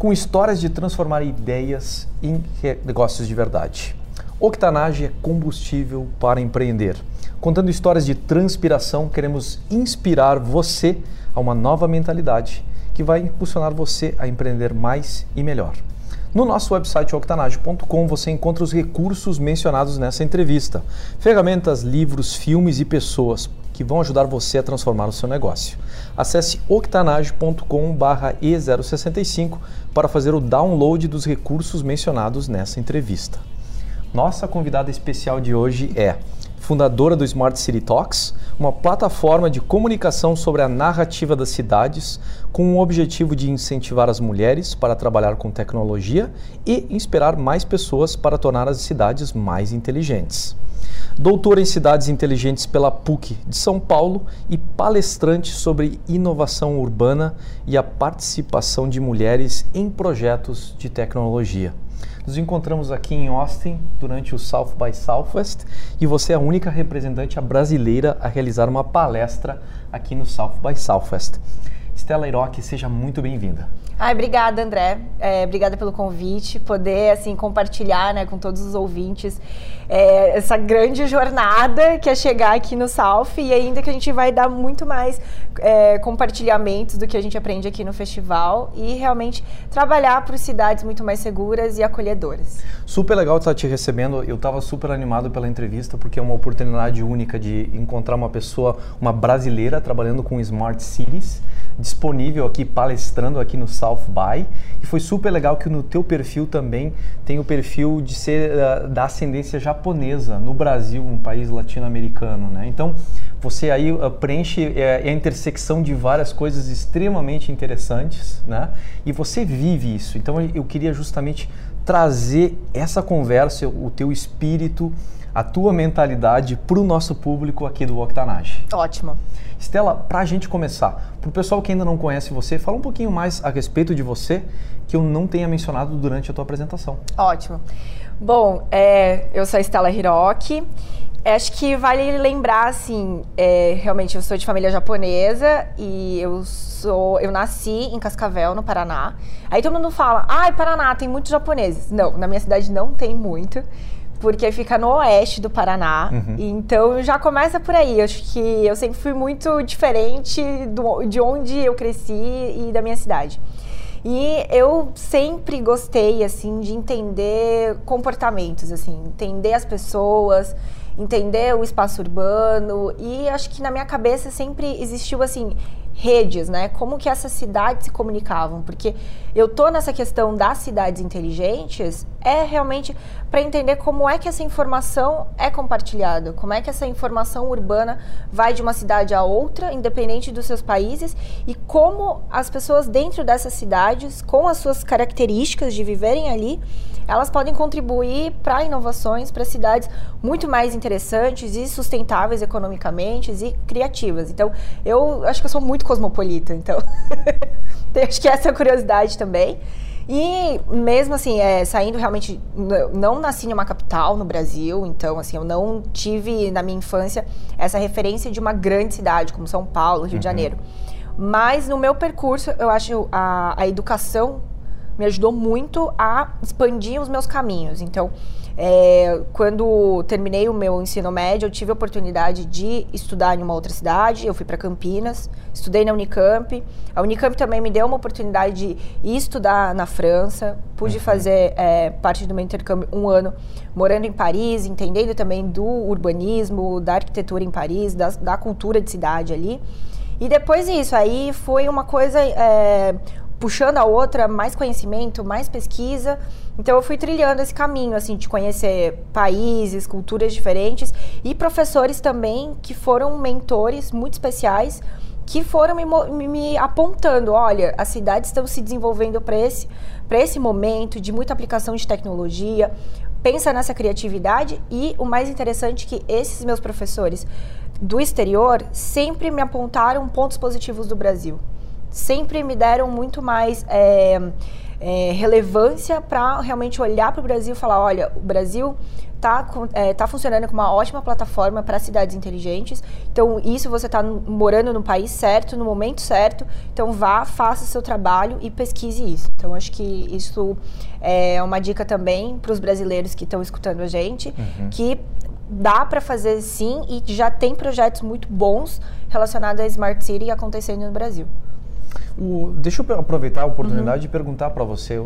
com histórias de transformar ideias em negócios de verdade. Octanage é combustível para empreender. Contando histórias de transpiração, queremos inspirar você a uma nova mentalidade que vai impulsionar você a empreender mais e melhor. No nosso website octanage.com você encontra os recursos mencionados nessa entrevista: ferramentas, livros, filmes e pessoas que vão ajudar você a transformar o seu negócio. Acesse octanage.com/e065 para fazer o download dos recursos mencionados nessa entrevista. Nossa convidada especial de hoje é fundadora do Smart City Talks, uma plataforma de comunicação sobre a narrativa das cidades, com o objetivo de incentivar as mulheres para trabalhar com tecnologia e inspirar mais pessoas para tornar as cidades mais inteligentes doutora em cidades inteligentes pela PUC de São Paulo e palestrante sobre inovação urbana e a participação de mulheres em projetos de tecnologia. Nos encontramos aqui em Austin durante o South by Southwest e você é a única representante brasileira a realizar uma palestra aqui no South by Southwest. Stella Iroque, seja muito bem-vinda. Ai, obrigada, André. É, obrigada pelo convite, poder assim compartilhar, né, com todos os ouvintes é, essa grande jornada que é chegar aqui no South e ainda que a gente vai dar muito mais é, compartilhamentos do que a gente aprende aqui no festival e realmente trabalhar para cidades muito mais seguras e acolhedoras. Super legal estar te recebendo. Eu estava super animado pela entrevista porque é uma oportunidade única de encontrar uma pessoa, uma brasileira trabalhando com smart cities disponível aqui palestrando aqui no South By e foi super legal que no teu perfil também tem o perfil de ser uh, da ascendência japonesa no Brasil, um país latino-americano, né? Então você aí uh, preenche uh, a intersecção de várias coisas extremamente interessantes, né? E você vive isso. Então eu queria justamente trazer essa conversa, o teu espírito, a tua mentalidade para o nosso público aqui do Octanage. Ótimo. Estela, para a gente começar, para o pessoal que ainda não conhece você, fala um pouquinho mais a respeito de você que eu não tenha mencionado durante a tua apresentação. Ótimo. Bom, é, eu sou a Estela Hiroki. Acho que vale lembrar, assim, é, realmente eu sou de família japonesa e eu sou, eu nasci em Cascavel, no Paraná. Aí todo mundo fala, ai, ah, Paraná tem muitos japoneses. Não, na minha cidade não tem muito porque fica no oeste do Paraná. Uhum. Então já começa por aí. Eu acho que eu sempre fui muito diferente do, de onde eu cresci e da minha cidade. E eu sempre gostei assim de entender comportamentos, assim, entender as pessoas, entender o espaço urbano e acho que na minha cabeça sempre existiu assim redes, né? Como que essas cidades se comunicavam? Porque eu tô nessa questão das cidades inteligentes é realmente para entender como é que essa informação é compartilhada, como é que essa informação urbana vai de uma cidade a outra, independente dos seus países, e como as pessoas dentro dessas cidades, com as suas características de viverem ali, elas podem contribuir para inovações, para cidades muito mais interessantes e sustentáveis economicamente e criativas. Então, eu acho que eu sou muito cosmopolita, então acho que essa é a curiosidade também. E mesmo assim, é, saindo realmente, não nasci em uma capital no Brasil, então assim, eu não tive na minha infância essa referência de uma grande cidade como São Paulo, Rio uhum. de Janeiro. Mas no meu percurso, eu acho a, a educação me ajudou muito a expandir os meus caminhos. Então, é, quando terminei o meu ensino médio, eu tive a oportunidade de estudar em uma outra cidade. Eu fui para Campinas, estudei na Unicamp. A Unicamp também me deu uma oportunidade de ir estudar na França. Pude uhum. fazer é, parte do meu intercâmbio um ano morando em Paris, entendendo também do urbanismo, da arquitetura em Paris, da, da cultura de cidade ali. E depois disso, aí foi uma coisa é, puxando a outra, mais conhecimento, mais pesquisa. Então eu fui trilhando esse caminho, assim, de conhecer países, culturas diferentes e professores também que foram mentores muito especiais que foram me, me, apontando, olha, as cidades estão se desenvolvendo para esse, esse momento de muita aplicação de tecnologia, pensa nessa criatividade e o mais interessante é que esses meus professores do exterior sempre me apontaram pontos positivos do Brasil. Sempre me deram muito mais é, é, relevância para realmente olhar para o Brasil e falar: olha, o Brasil está é, tá funcionando como uma ótima plataforma para cidades inteligentes. Então, isso você está morando no país certo, no momento certo. Então, vá, faça o seu trabalho e pesquise isso. Então, acho que isso é uma dica também para os brasileiros que estão escutando a gente, uhum. que dá para fazer sim e já tem projetos muito bons relacionados à Smart City acontecendo no Brasil. O, deixa eu aproveitar a oportunidade uhum. de perguntar para você.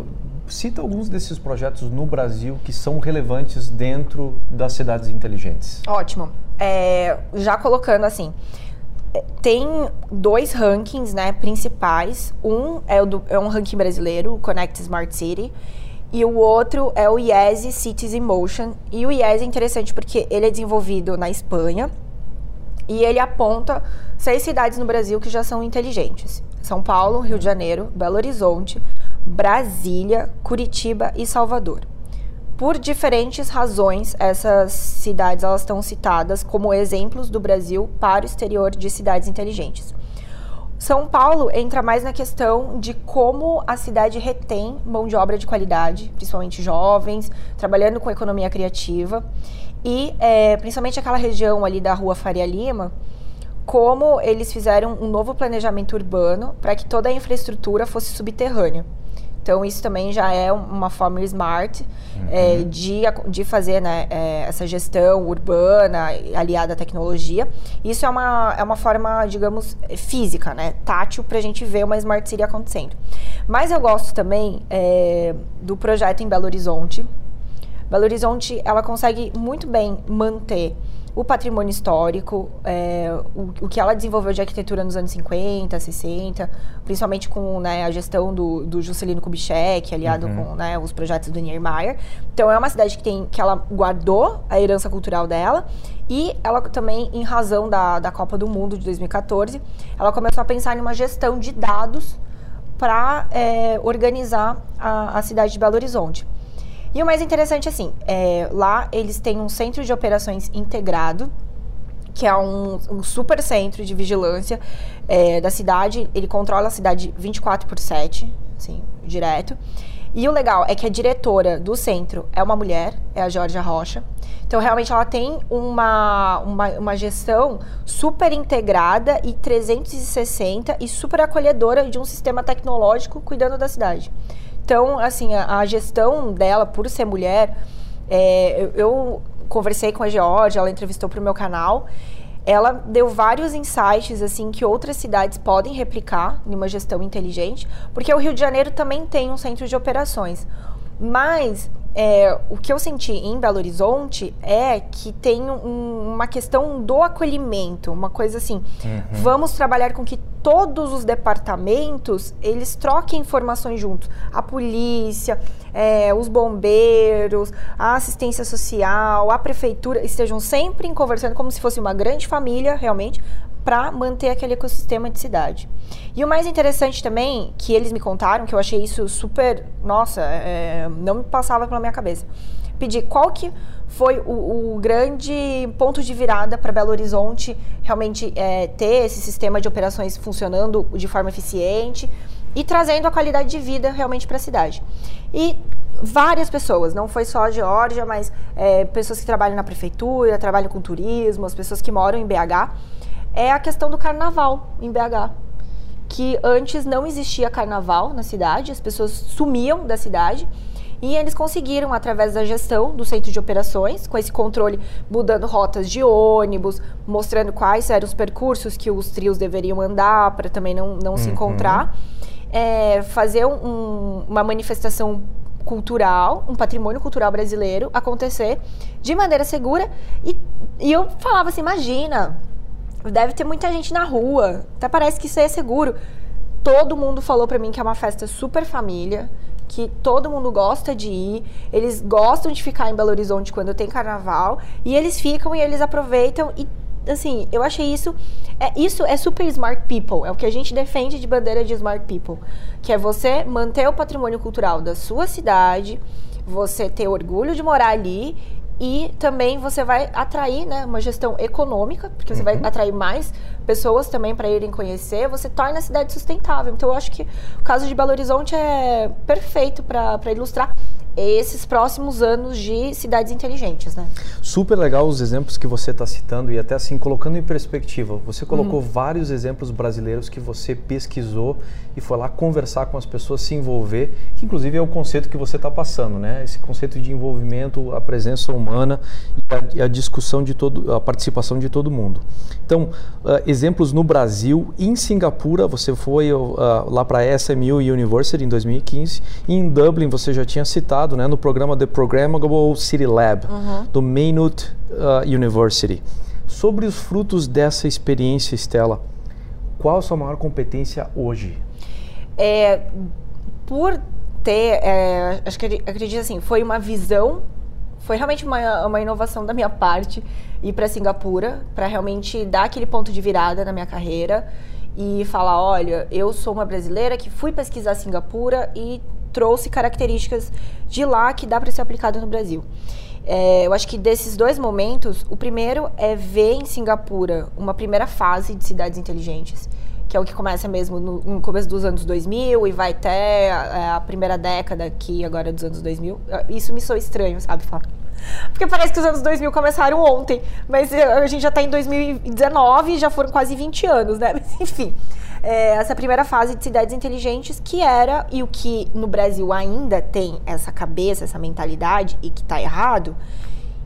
Cita alguns desses projetos no Brasil que são relevantes dentro das cidades inteligentes. Ótimo. É, já colocando assim, é, tem dois rankings né, principais. Um é, do, é um ranking brasileiro, o Connect Smart City, e o outro é o IESE Cities in Motion. E o IESE é interessante porque ele é desenvolvido na Espanha e ele aponta seis cidades no Brasil que já são inteligentes: São Paulo, Rio de Janeiro, Belo Horizonte, Brasília, Curitiba e Salvador. Por diferentes razões, essas cidades elas estão citadas como exemplos do Brasil para o exterior de cidades inteligentes. São Paulo entra mais na questão de como a cidade retém mão de obra de qualidade, principalmente jovens, trabalhando com economia criativa. E é, principalmente aquela região ali da rua Faria Lima, como eles fizeram um novo planejamento urbano para que toda a infraestrutura fosse subterrânea. Então, isso também já é uma forma smart uhum. é, de, de fazer né, é, essa gestão urbana aliada à tecnologia. Isso é uma, é uma forma, digamos, física, né, tátil, para a gente ver uma smart city acontecendo. Mas eu gosto também é, do projeto em Belo Horizonte. Belo Horizonte, ela consegue muito bem manter o patrimônio histórico, é, o, o, que ela desenvolveu de arquitetura nos anos 50, 60, principalmente com né, a gestão do, do Juscelino Kubitschek, aliado uhum. com né, os projetos do Niemeyer. Então é uma cidade que tem que ela guardou a herança cultural dela e ela também, em razão da, da Copa do Mundo de 2014, ela começou a pensar em uma gestão de dados para é, organizar a, a cidade de Belo Horizonte. E o mais interessante, assim, é, lá eles têm um centro de operações integrado, que é um, um super centro de vigilância é, da cidade. Ele controla a cidade 24 por 7, assim, direto. E o legal é que a diretora do centro é uma mulher, é a Georgia Rocha. Então, realmente, ela tem uma, uma, uma, gestão super integrada e 360 e super acolhedora de um sistema tecnológico cuidando da cidade. Então, assim, a, a gestão dela, por ser mulher, é, eu, eu, conversei com a Georgia, ela entrevistou para o meu canal. Ela deu vários insights assim que outras cidades podem replicar em uma gestão inteligente, porque o Rio de Janeiro também tem um centro de operações. Mas é, o que eu senti em Belo Horizonte é que tem um, uma questão do acolhimento, uma coisa assim, uhum. vamos trabalhar com que todos os departamentos eles troquem informações juntos, a polícia, é, os bombeiros, a assistência social, a prefeitura estejam sempre conversando como se fosse uma grande família realmente para manter aquele ecossistema de cidade. E o mais interessante também, que eles me contaram, que eu achei isso super, nossa, é, não me passava pela minha cabeça. Pedir qual que foi o, o grande ponto de virada para Belo Horizonte realmente é, ter esse sistema de operações funcionando de forma eficiente e trazendo a qualidade de vida realmente para a cidade. E várias pessoas, não foi só a Geórgia, mas é, pessoas que trabalham na prefeitura, trabalham com turismo, as pessoas que moram em BH, é a questão do carnaval em BH. Que antes não existia carnaval na cidade, as pessoas sumiam da cidade. E eles conseguiram, através da gestão do centro de operações, com esse controle, mudando rotas de ônibus, mostrando quais eram os percursos que os trios deveriam andar para também não, não uhum. se encontrar, é, fazer um, uma manifestação cultural, um patrimônio cultural brasileiro acontecer de maneira segura. E, e eu falava assim: imagina, Deve ter muita gente na rua. Até parece que isso é seguro. Todo mundo falou para mim que é uma festa super família, que todo mundo gosta de ir. Eles gostam de ficar em Belo Horizonte quando tem carnaval e eles ficam e eles aproveitam e assim, eu achei isso. É, isso é super smart people. É o que a gente defende de bandeira de smart people. Que é você manter o patrimônio cultural da sua cidade, você ter orgulho de morar ali e também você vai atrair né, uma gestão econômica, porque você uhum. vai atrair mais pessoas também para irem conhecer, você torna a cidade sustentável. Então, eu acho que o caso de Belo Horizonte é perfeito para ilustrar esses próximos anos de cidades inteligentes, né? Super legal os exemplos que você está citando e até assim colocando em perspectiva. Você colocou uhum. vários exemplos brasileiros que você pesquisou e foi lá conversar com as pessoas, se envolver, que inclusive é o conceito que você está passando, né? Esse conceito de envolvimento, a presença humana e a, e a, discussão de todo, a participação de todo mundo. Então, uh, exemplos no Brasil, em Singapura, você foi uh, lá para a SMU University em 2015, e em Dublin você já tinha citado, né, no programa The Programmable City Lab uhum. do Maynooth uh, University. Sobre os frutos dessa experiência, Estela, qual a sua maior competência hoje? É, por ter, é, acho que acredito assim, foi uma visão, foi realmente uma, uma inovação da minha parte ir para Singapura, para realmente dar aquele ponto de virada na minha carreira e falar, olha, eu sou uma brasileira que fui pesquisar Singapura e trouxe características de lá que dá para ser aplicado no Brasil. É, eu acho que desses dois momentos, o primeiro é ver em Singapura uma primeira fase de cidades inteligentes que é o que começa mesmo no, no começo dos anos 2000 e vai até a, é, a, primeira década aqui, agora dos anos 2000. Isso me soa estranho, sabe, falar. Porque parece que os anos 2000 começaram ontem, mas eh, a gente já está em 2019 e já foram quase 20 anos, né? Mas enfim, é, essa primeira fase de cidades inteligentes que era, e o que no Brasil ainda tem essa cabeça, essa mentalidade, e que está errado,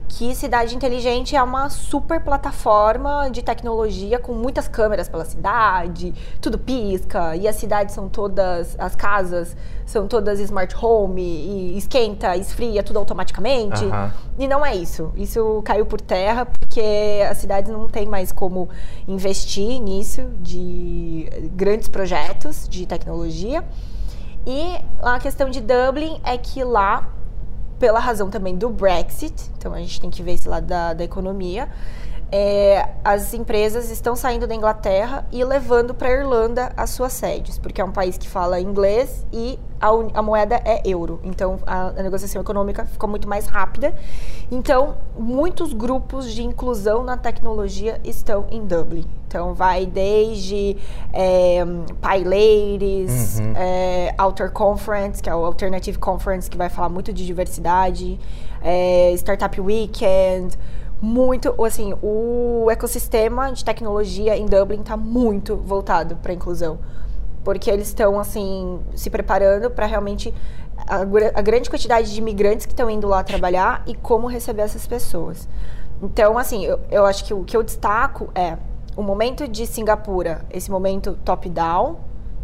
que Cidade Inteligente é uma super plataforma de tecnologia com muitas câmeras pela cidade, tudo pisca, e as cidades são todas, as casas são todas smart home, e esquenta, esfria, tudo automaticamente. Uhum. E não é isso. Isso caiu por terra porque as cidades não têm mais como investir nisso, de grandes projetos de tecnologia. E a questão de Dublin é que lá pela razão também do Brexit, então a gente tem que ver esse lado da, da economia. É, as empresas estão saindo da Inglaterra e levando para a Irlanda as suas sedes, porque é um país que fala inglês e a, a moeda é euro. Então a, a, negociação econômica ficou muito mais rápida. Então, muitos grupos de inclusão na tecnologia estão em Dublin. Então, vai desde é, PyLadies, uhum. é, Outer Conference, que é o Alternative Conference, que vai falar muito de diversidade, é, Startup Weekend muito, assim, o ecossistema de tecnologia em Dublin está muito voltado para inclusão, porque eles estão assim se preparando para realmente a, a, grande quantidade de imigrantes que estão indo lá trabalhar e como receber essas pessoas. Então, assim, eu, eu acho que o que eu destaco é o momento de Singapura, esse momento top-down,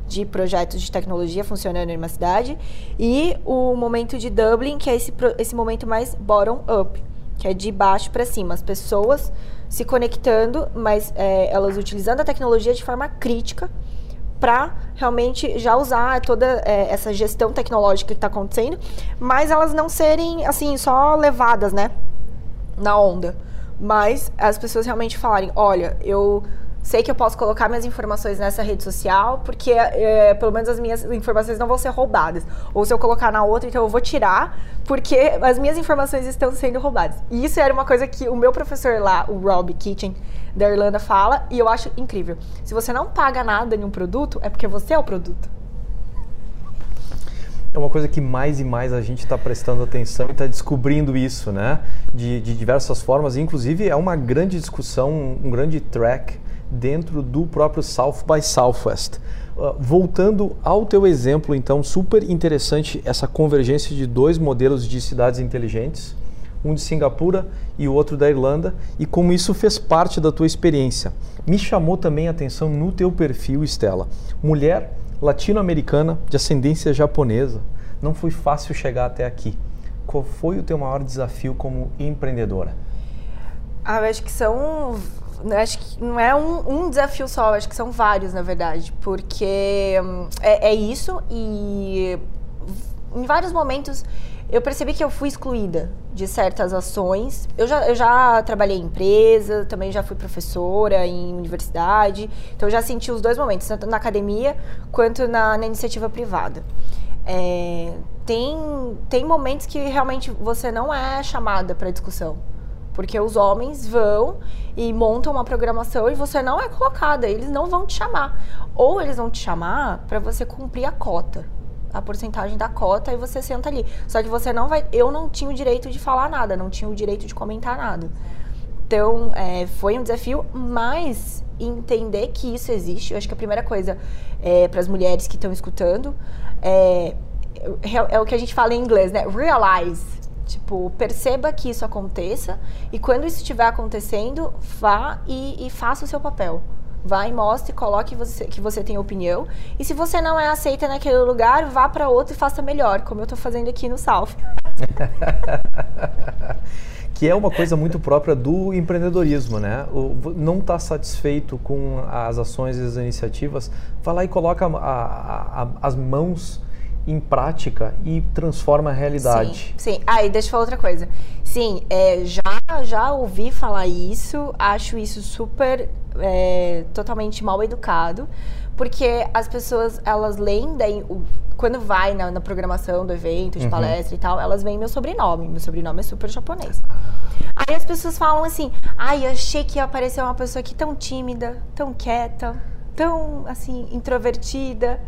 de projetos de tecnologia funcionando em uma cidade, e o momento de Dublin, que é esse, esse momento mais bottom-up que é de baixo para cima, as pessoas se conectando, mas é, elas utilizando a tecnologia de forma crítica para realmente já usar toda é, essa gestão tecnológica que está acontecendo, mas elas não serem assim só levadas, né, na onda, mas as pessoas realmente falarem, olha, eu sei que eu posso colocar minhas informações nessa rede social, porque é, pelo menos as minhas informações não vão ser roubadas. Ou se eu colocar na outra, então eu vou tirar, porque as minhas informações estão sendo roubadas. E isso era uma coisa que o meu professor lá, o Rob Kitchen, da Irlanda, fala, e eu acho incrível. Se você não paga nada em um produto, é porque você é o produto. É uma coisa que mais e mais a gente está prestando atenção e está descobrindo isso, né? De, de diversas formas. Inclusive, é uma grande discussão, um grande track dentro do próprio South by Southwest. Uh, voltando ao teu exemplo, então, super interessante essa convergência de dois modelos de cidades inteligentes, um de Singapura e o outro da Irlanda, e como isso fez parte da tua experiência. Me chamou também a atenção no teu perfil, Estela. Mulher latino-americana de ascendência japonesa. Não foi fácil chegar até aqui. Qual foi o teu maior desafio como empreendedora? Ah, acho que são acho que não é um, um, desafio só, acho que são vários, na verdade, porque hum, é, é, isso e em vários momentos eu percebi que eu fui excluída de certas ações. Eu já, eu já trabalhei em empresa, também já fui professora em universidade, então eu já senti os dois momentos, tanto na academia quanto na, na iniciativa privada. É, tem, tem momentos que realmente você não é chamada para discussão. Porque os homens vão e montam uma programação e você não é colocada, eles não vão te chamar. Ou eles vão te chamar para você cumprir a cota, a porcentagem da cota e você senta ali. Só que você não vai. Eu não tinha o direito de falar nada, não tinha o direito de comentar nada. Então, é, foi um desafio, mas entender que isso existe. Eu acho que a primeira coisa é, para as mulheres que estão escutando é, é, é o que a gente fala em inglês, né? Realize Tipo, perceba que isso aconteça e quando isso estiver acontecendo, vá e, e faça o seu papel. Vá e mostre, coloque você, que você tem opinião. E se você não é aceita naquele lugar, vá para outro e faça melhor, como eu estou fazendo aqui no Salf. que é uma coisa muito própria do empreendedorismo, né? O, não está satisfeito com as ações e as iniciativas, vai lá e coloca a, a, a, as mãos em prática e transforma a realidade. Sim, sim. Ah, e deixa eu falar outra coisa. Sim, é, já, já ouvi falar isso, acho isso super, é, totalmente mal educado, porque as pessoas, elas leem, daí, o, quando vai na, na, programação do evento, de uhum. palestra e tal, elas veem meu sobrenome, meu sobrenome é super japonês. Aí as pessoas falam assim, ai, achei que ia aparecer uma pessoa aqui tão tímida, tão quieta, tão, assim, introvertida.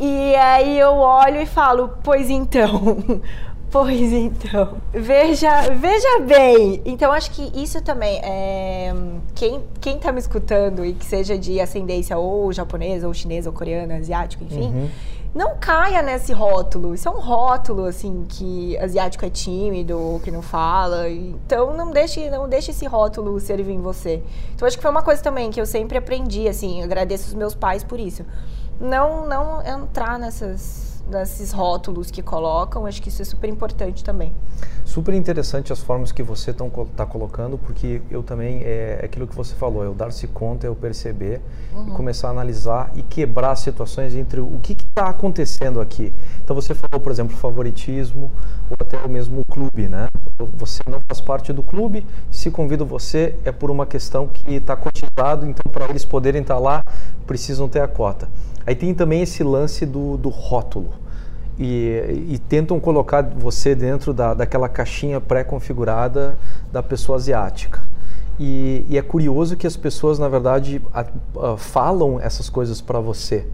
E aí eu olho e falo, pois então. Pois então, veja, veja bem. Então acho que isso também é quem quem tá me escutando e que seja de ascendência ou japonesa ou chinesa ou coreana, asiático, enfim, uhum. não caia nesse rótulo. Isso é um rótulo assim que asiático é tímido ou que não fala. Então não deixe não deixe esse rótulo servir em você. Então acho que foi uma coisa também que eu sempre aprendi assim, agradeço os meus pais por isso não, não entrar nessas, nesses rótulos que colocam. Acho que isso é super importante também. Super interessante as formas que você está colocando, porque eu também, é, é aquilo que você falou, é o dar-se conta, é o perceber, uhum. e começar a analisar e quebrar situações entre o que está acontecendo aqui. Então você falou, por exemplo, favoritismo, ou até o mesmo clube, né? Você não faz parte do clube, se convido você é por uma questão que está cotizado, então para eles poderem estar tá lá, precisam ter a cota. Aí tem também esse lance do, do rótulo. E, e, tentam colocar você dentro da, daquela caixinha pré-configurada da pessoa asiática. E, e, é curioso que as pessoas, na verdade, a, a, falam essas coisas para você.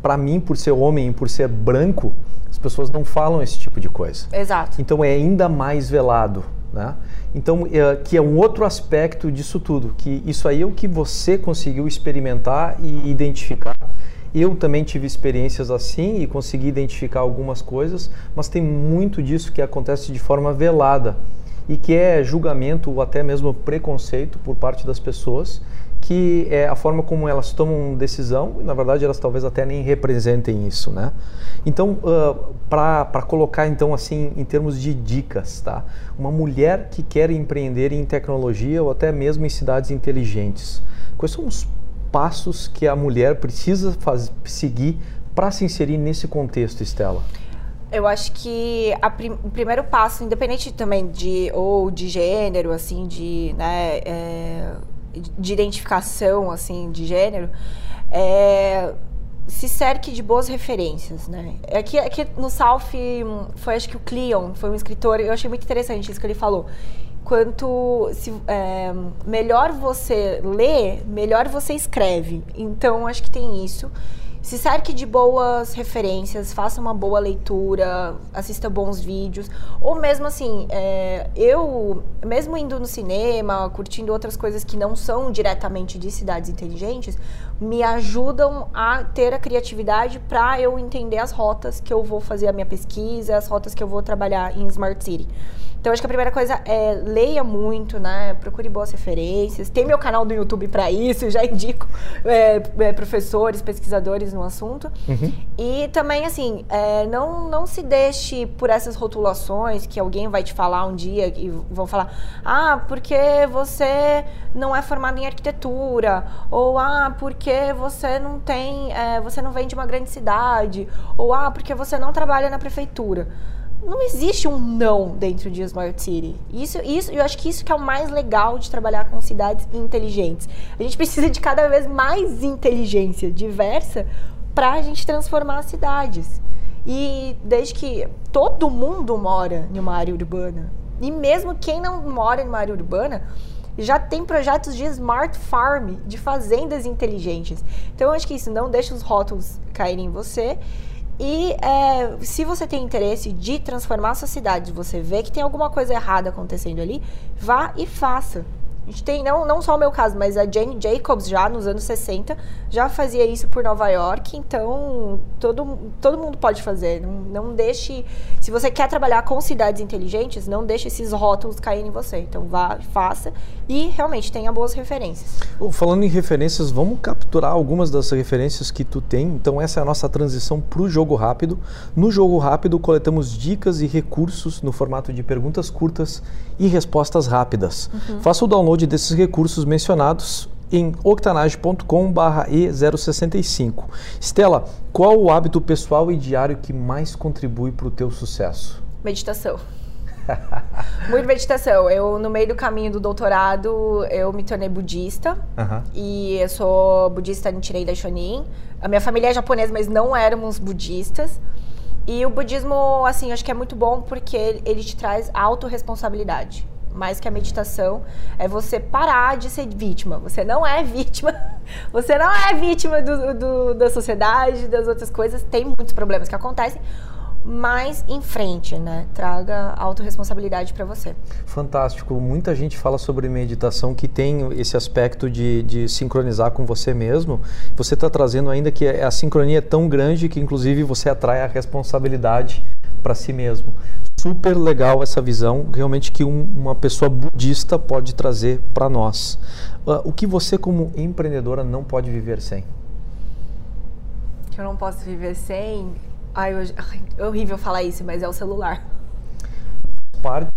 Para mim, por ser homem, por ser branco, as pessoas não falam esse tipo de coisa. Exato. Então é ainda mais velado. Né? Então, é, que é um outro aspecto disso tudo, que isso aí é o que você conseguiu experimentar e identificar eu também tive experiências assim e consegui identificar algumas coisas, mas tem muito disso que acontece de forma velada e que é julgamento ou até mesmo preconceito por parte das pessoas, que é a forma como elas tomam decisão e na verdade elas talvez até nem representem isso, né? Então, uh, para colocar então assim em termos de dicas, tá? Uma mulher que quer empreender em tecnologia ou até mesmo em cidades inteligentes, quais são os passos que a mulher precisa faz, seguir para se inserir nesse contexto, Estela? Eu acho que prim o primeiro passo, independente também de ou de gênero, assim, de, né, é, de identificação, assim, de gênero, é se cerque de boas referências, né? Aqui, aqui no South foi acho que o Cleon, foi um escritor, eu achei muito interessante isso que ele falou quanto se, é, melhor você lê, melhor você escreve. Então, acho que tem isso. Se cerque de boas referências, faça uma boa leitura, assista bons vídeos. Ou mesmo assim, é, eu, mesmo indo no cinema, curtindo outras coisas que não são diretamente de cidades inteligentes, me ajudam a ter a criatividade para eu entender as rotas que eu vou fazer a minha pesquisa, as rotas que eu vou trabalhar em Smart City. Então, acho que a primeira coisa é leia muito, né? Procure boas referências. Tem meu canal do YouTube para isso, já indico é, é, professores, pesquisadores no assunto. Uhum. E também, assim, é, não, não se deixe por essas rotulações que alguém vai te falar um dia e vão falar: ah, porque você não é formado em arquitetura, ou ah, porque você não tem, é, você não vem de uma grande cidade, ou ah, porque você não trabalha na prefeitura. Não existe um não dentro de Smart City. Isso, isso, eu acho que isso que é o mais legal de trabalhar com cidades inteligentes. A gente precisa de cada vez mais inteligência diversa para a gente transformar as cidades. E desde que todo mundo mora em uma área urbana, e mesmo quem não mora em uma área urbana, já tem projetos de smart farm, de fazendas inteligentes. Então, eu acho que isso não deixa os rótulos caírem em você. E é, se você tem interesse de transformar a sua cidade, você vê que tem alguma coisa errada acontecendo ali, vá e faça. A gente tem, não, não só o meu caso, mas a Jane Jacobs já nos anos 60 já fazia isso por Nova York, então todo, todo mundo pode fazer. Não, não deixe. Se você quer trabalhar com cidades inteligentes, não deixe esses rótulos caírem em você. Então vá, faça e realmente tenha boas referências. Falando em referências, vamos capturar algumas das referências que tu tem. Então essa é a nossa transição para o jogo rápido. No jogo rápido, coletamos dicas e recursos no formato de perguntas curtas e respostas rápidas. Uhum. Faça o download desses recursos mencionados em octanage.com/e065. Estela, qual o hábito pessoal e diário que mais contribui para o teu sucesso? Meditação. Muito meditação. Eu, no meio do caminho do doutorado, eu me tornei budista. Uhum. E eu sou budista Nichiren Daishonin. A minha família é japonesa, mas não éramos budistas. E o budismo, assim, acho que é muito bom porque ele, te traz autorresponsabilidade. Mais que a meditação, é você parar de ser vítima. Você não é vítima. Você não é vítima do, do, da sociedade, das outras coisas. Tem muitos problemas que acontecem mais em frente, né? Traga autorresponsabilidade para você. Fantástico. Muita gente fala sobre meditação que tem esse aspecto de, de sincronizar com você mesmo. Você está trazendo ainda que a sincronia é tão grande que, inclusive, você atrai a responsabilidade para si mesmo. Super legal essa visão, realmente que um, uma pessoa budista pode trazer para nós. Uh, o que você, como empreendedora, não pode viver sem? Que eu não posso viver sem Ai, é horrível falar isso, mas é o celular. Parte,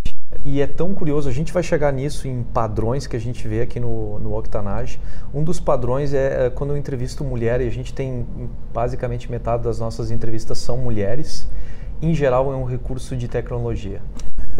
e é tão curioso, a gente vai chegar nisso em padrões que a gente vê aqui no, no Octanage. Um dos padrões é, é quando eu entrevisto mulher, e a gente tem basicamente metade das nossas entrevistas são mulheres, em geral é um recurso de tecnologia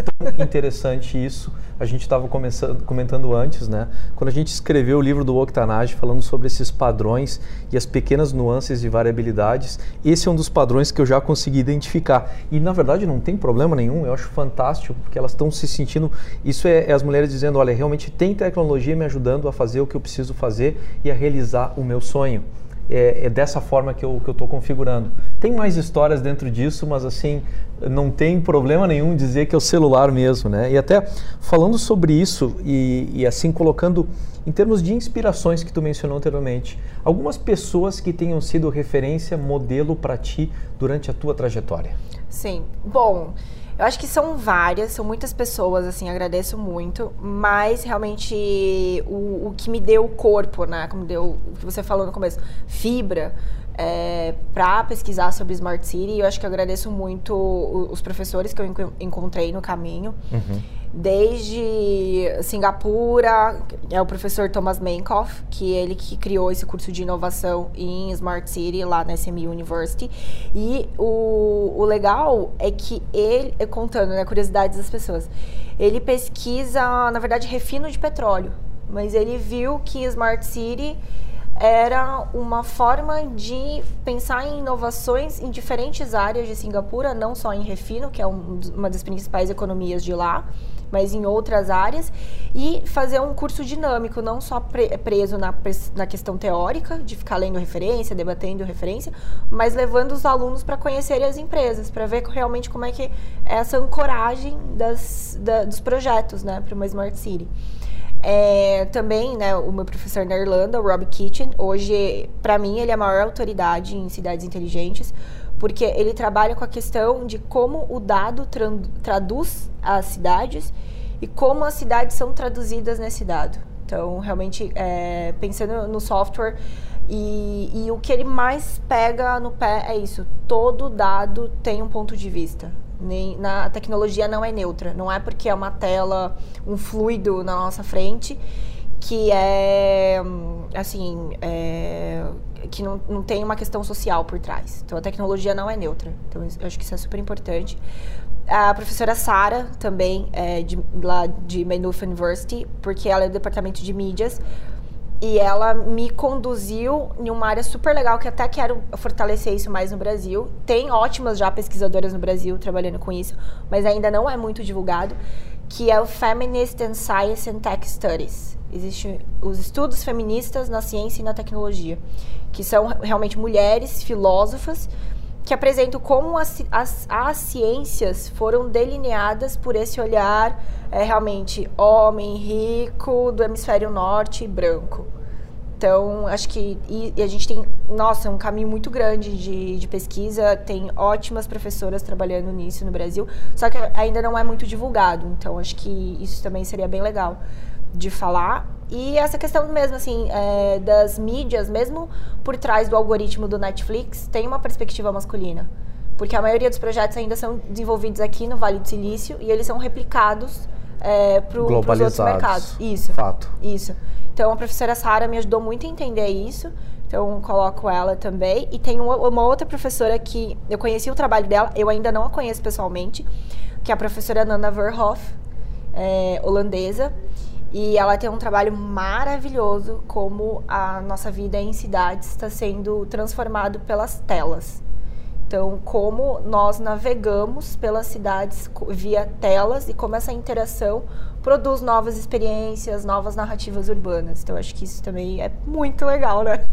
tão interessante isso. A gente estava comentando antes, né? Quando a gente escreveu o livro do Octanage falando sobre esses padrões e as pequenas nuances de variabilidades, esse é um dos padrões que eu já consegui identificar. E na verdade não tem problema nenhum, eu acho fantástico, porque elas estão se sentindo. Isso é, é as mulheres dizendo: olha, realmente tem tecnologia me ajudando a fazer o que eu preciso fazer e a realizar o meu sonho é, é dessa forma que eu estou configurando. Tem mais histórias dentro disso, mas assim, não tem problema nenhum dizer que é o celular mesmo, né? E até falando sobre isso e, e assim colocando em termos de inspirações que tu mencionou anteriormente, algumas pessoas que tenham sido referência, modelo para ti durante a tua trajetória. Sim. Bom, eu acho que são várias, são muitas pessoas, assim, agradeço muito, mas realmente o, o que me deu corpo, né? Como deu o que você falou no começo, fibra, é, para pesquisar sobre Smart City. Eu acho que eu agradeço muito os professores que eu encontrei no caminho. Uhum desde Singapura, é o professor Thomas Mankoff, que ele que criou esse curso de inovação em Smart City lá na SMU University. E o, o legal é que ele, contando, né, curiosidades das pessoas, ele pesquisa, na verdade, refino de petróleo, mas ele viu que Smart City era uma forma de pensar em inovações em diferentes áreas de Singapura, não só em refino, que é um, uma das principais economias de lá, mas em outras áreas, e fazer um curso dinâmico, não só preso na, na questão teórica, de ficar lendo referência, debatendo referência, mas levando os alunos para conhecerem as empresas, para ver realmente como é que é essa ancoragem das, da, dos projetos né, para uma Smart City. É, também, né, o meu professor na Irlanda, o Rob Kitchen, hoje, para mim, ele é a maior autoridade em cidades inteligentes, porque ele trabalha com a questão de como o dado tra traduz as cidades e como as cidades são traduzidas nesse dado. Então, realmente, é, pensando no software, e, e, o que ele mais pega no pé é isso: todo dado tem um ponto de vista. Nem, na, a tecnologia não é neutra. Não é porque é uma tela, um fluido na nossa frente que é assim é, que não, não tem uma questão social por trás. Então a tecnologia não é neutra. Então eu acho que isso é super importante. A professora Sara também, é, de, lá de Maynooth University, porque ela é do departamento de mídias. E ela me conduziu em uma área super legal que até quero fortalecer isso mais no Brasil. Tem ótimas já pesquisadoras no Brasil trabalhando com isso, mas ainda não é muito divulgado, que é o Feminist in Science and Tech Studies. Existem os estudos feministas na ciência e na tecnologia, que são realmente mulheres filósofas que apresentam como as, as, as ciências foram delineadas por esse olhar é, realmente homem, rico, do hemisfério norte, branco. Então, acho que e, e a gente tem, nossa, um caminho muito grande de, de, pesquisa, tem ótimas professoras trabalhando nisso no Brasil, só que ainda não é muito divulgado, então acho que isso também seria bem legal de falar. E essa questão mesmo, assim, é, das mídias, mesmo por trás do algoritmo do Netflix, tem uma perspectiva masculina. Porque a maioria dos projetos ainda são desenvolvidos aqui no Vale do Silício e eles são replicados é, para os outros mercados. Isso. Fato. Isso. Então, a professora Sara me ajudou muito a entender isso. Então, coloco ela também. E tem uma, outra professora que eu conheci o trabalho dela, eu ainda não a conheço pessoalmente, que é a professora Nanda Verhoff, é, holandesa. E ela tem um trabalho maravilhoso como a nossa vida em cidades está sendo transformado pelas telas. Então, como nós navegamos pelas cidades via telas e como essa interação produz novas experiências, novas narrativas urbanas. Então, acho que isso também é muito legal, né?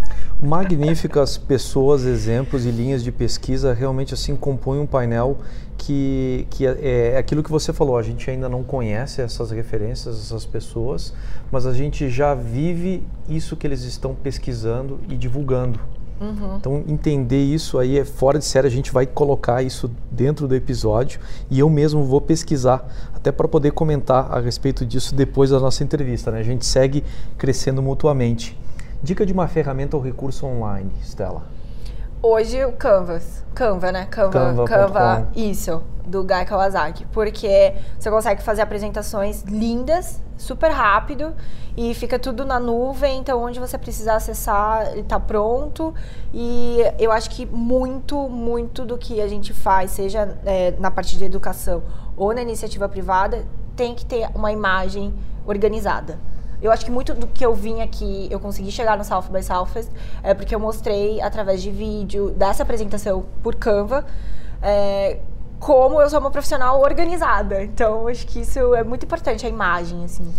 Magníficas pessoas, exemplos e linhas de pesquisa realmente assim compõem um painel que, que é, é aquilo que você falou. A gente ainda não conhece essas referências, essas pessoas, mas a gente já vive isso que eles estão pesquisando e divulgando. Uhum. Então, entender isso aí é fora de série. A gente vai colocar isso dentro do episódio e eu mesmo vou pesquisar, até para poder comentar a respeito disso depois da nossa entrevista. Né? A gente segue crescendo mutuamente. Dica de uma ferramenta ou recurso online, Stella. Hoje o Canvas. Canva, né? Canva, Canva, Canva isso, do Guy Kawasaki. Porque você consegue fazer apresentações lindas, super rápido e fica tudo na nuvem, então onde você precisar acessar, ele está pronto. E eu acho que muito, muito do que a gente faz, seja é, na parte de educação ou na iniciativa privada, tem que ter uma imagem organizada. Eu acho que muito do que eu vim aqui, eu consegui chegar no South by Southwest, é porque eu mostrei através de vídeo, dessa apresentação por Canva, é, como eu sou uma profissional organizada. Então, acho que isso é muito importante, a imagem, assim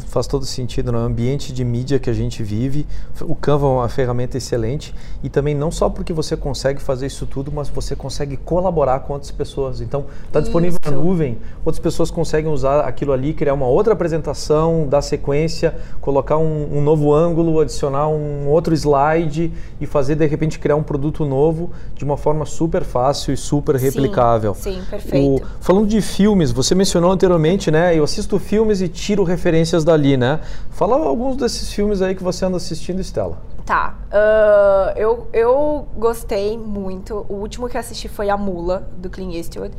faz todo sentido no né? ambiente de mídia que a gente vive. O Canva é uma ferramenta excelente e também não só porque você consegue fazer isso tudo, mas você consegue colaborar com outras pessoas. Então, está disponível isso. na nuvem, outras pessoas conseguem usar aquilo ali, criar uma outra apresentação, dar sequência, colocar um, um novo ângulo, adicionar um outro slide e fazer de repente criar um produto novo de uma forma super fácil e super replicável. Sim, sim perfeito. O, falando de filmes, você mencionou anteriormente, né? Eu assisto filmes e tiro referências dali, né? Fala alguns desses filmes aí que você anda assistindo, Estela. Tá. Uh, eu, eu gostei muito. O último que assisti foi A Mula, do Clint Eastwood.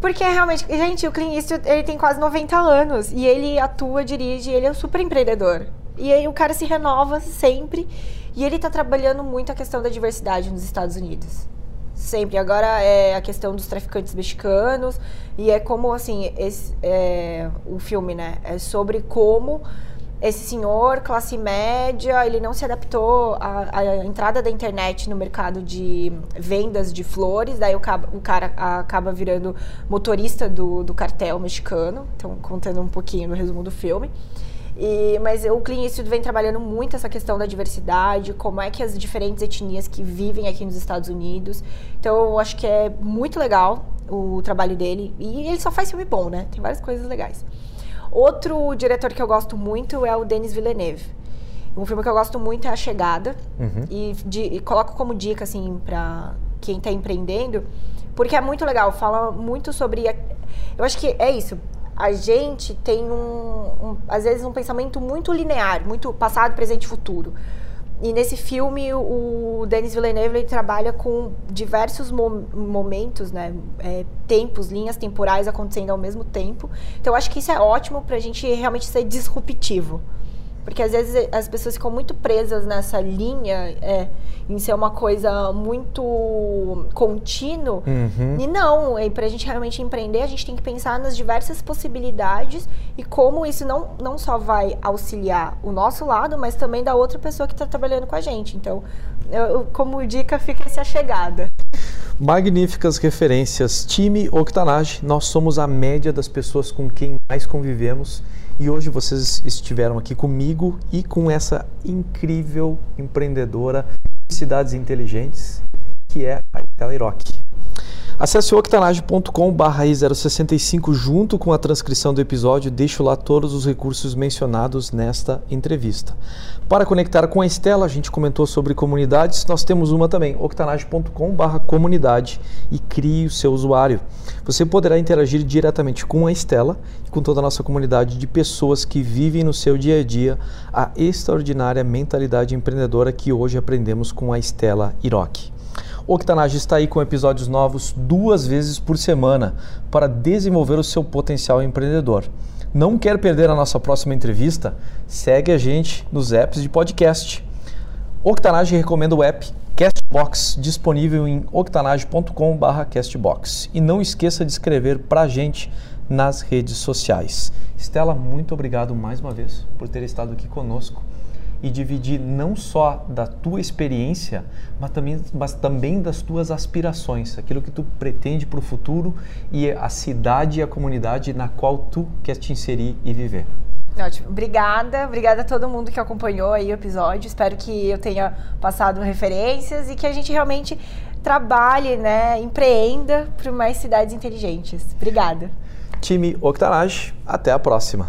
Porque realmente, gente, o Clint Eastwood, ele tem quase 90 anos. E ele atua, dirige, ele é um super empreendedor. E aí o cara se renova sempre. E ele tá trabalhando muito a questão da diversidade nos Estados Unidos sempre. Agora é a questão dos traficantes mexicanos e é como assim esse, é, o filme, né? É sobre como esse senhor, classe média, ele não se adaptou à, à, entrada da internet no mercado de vendas de flores, daí o, o cara acaba virando motorista do, do cartel mexicano, então contando um pouquinho no resumo do filme. E, mas o Clean Eastwood vem trabalhando muito essa questão da diversidade, como é que as diferentes etnias que vivem aqui nos Estados Unidos. Então eu acho que é muito legal o trabalho dele. E ele só faz filme bom, né? Tem várias coisas legais. Outro diretor que eu gosto muito é o Denis Villeneuve. Um filme que eu gosto muito é A Chegada. Uhum. E, de, e coloco como dica, assim, para quem está empreendendo, porque é muito legal. Fala muito sobre. A, eu acho que é isso a gente tem um, um, às vezes um pensamento muito linear, muito passado, presente e futuro. E nesse filme o Denis Villeneuve ele trabalha com diversos mo momentos, né, é, tempos, linhas temporais acontecendo ao mesmo tempo. Então eu acho que isso é ótimo para a gente realmente ser disruptivo. Porque às vezes as pessoas ficam muito presas nessa linha, é, em ser uma coisa muito contínuo. Uhum. E não, é, para a gente realmente empreender, a gente tem que pensar nas diversas possibilidades e como isso não, não só vai auxiliar o nosso lado, mas também da outra pessoa que está trabalhando com a gente. Então, eu, como dica, fica essa chegada. Magníficas referências. Time Octanage, nós somos a média das pessoas com quem mais convivemos e hoje vocês estiveram aqui comigo e com essa incrível empreendedora de cidades inteligentes que é a Estela Iroque. Acesse octanage.com 065 junto com a transcrição do episódio, deixo lá todos os recursos mencionados nesta entrevista. Para conectar com a Estela, a gente comentou sobre comunidades, nós temos uma também, octanage.com comunidade e crie o seu usuário. Você poderá interagir diretamente com a Estela e com toda a nossa comunidade de pessoas que vivem no seu dia a dia a extraordinária mentalidade empreendedora que hoje aprendemos com a Estela Iroque. Octanage está aí com episódios novos duas vezes por semana para desenvolver o seu potencial empreendedor. Não quer perder a nossa próxima entrevista? Segue a gente nos apps de podcast. Octanage recomenda o app Castbox, disponível em octanage.com/castbox. E não esqueça de escrever para a gente nas redes sociais. Estela, muito obrigado mais uma vez por ter estado aqui conosco e dividir não só da tua experiência, mas também, mas também das tuas aspirações, aquilo que tu pretende para o futuro e a cidade e a comunidade na qual tu quer te inserir e viver. Ótimo. Obrigada. Obrigada a todo mundo que acompanhou aí o episódio. Espero que eu tenha passado referências e que a gente realmente trabalhe, né, empreenda para mais cidades inteligentes. Obrigada. Time Octanage, até a próxima.